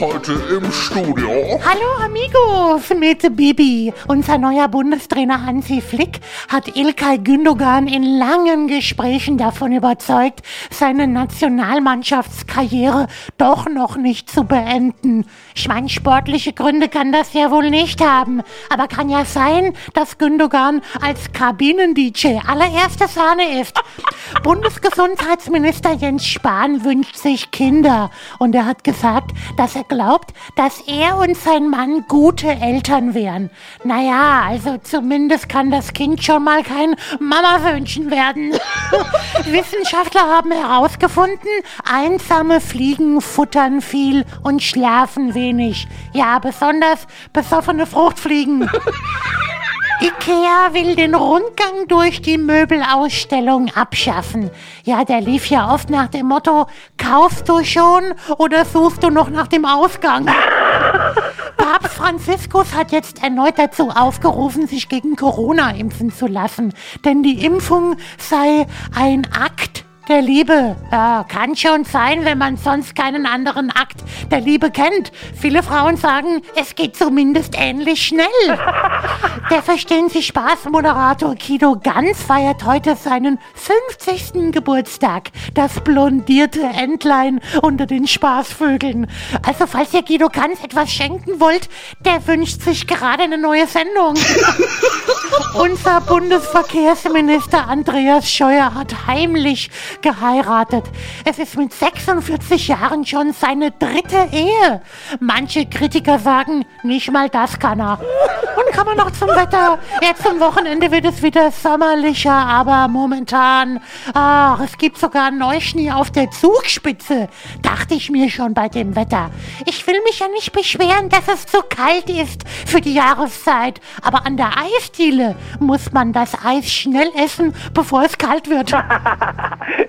Heute im Studio. Hallo amigos mit Bibi. Unser neuer Bundestrainer Hansi Flick hat Ilkay Gündogan in langen Gesprächen davon überzeugt, seine Nationalmannschaftskarriere doch noch nicht zu beenden. Ich meine, sportliche Gründe kann das ja wohl nicht haben. Aber kann ja sein, dass Gündogan als Kabinen-DJ allererste Sahne ist. Bundesgesundheitsminister Jens Spahn wünscht sich Kinder. Und er hat gesagt, dass er glaubt, dass er und sein Mann gute Eltern wären. Naja, also zumindest kann das Kind schon mal kein Mama-Wünschen werden. Wissenschaftler haben herausgefunden, einsame Fliegen futtern viel und schlafen wenig. Ja, besonders besoffene Fruchtfliegen. Ikea will den Rundgang durch die Möbelausstellung abschaffen. Ja, der lief ja oft nach dem Motto, kaufst du schon oder suchst du noch nach dem Ausgang? Papst Franziskus hat jetzt erneut dazu aufgerufen, sich gegen Corona impfen zu lassen. Denn die Impfung sei ein Akt der Liebe. Ja, kann schon sein, wenn man sonst keinen anderen Akt der Liebe kennt. Viele Frauen sagen, es geht zumindest ähnlich schnell. Der Verstehen Sie Spaß Moderator Kido Ganz feiert heute seinen 50. Geburtstag. Das blondierte Entlein unter den Spaßvögeln. Also falls ihr Guido Ganz etwas schenken wollt, der wünscht sich gerade eine neue Sendung. Unser Bundesverkehrsminister Andreas Scheuer hat heimlich geheiratet. Es ist mit 46 Jahren schon seine dritte Ehe. Manche Kritiker sagen, nicht mal das kann er. Kommen wir noch zum Wetter. Jetzt zum Wochenende wird es wieder sommerlicher, aber momentan, ach, es gibt sogar Neuschnee auf der Zugspitze. Dachte ich mir schon bei dem Wetter. Ich will mich ja nicht beschweren, dass es zu kalt ist für die Jahreszeit. Aber an der Eisdiele muss man das Eis schnell essen, bevor es kalt wird.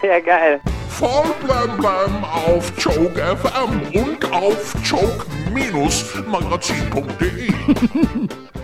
Ja, geil. Voll blem blem auf Joke FM und auf joke-magazin.de.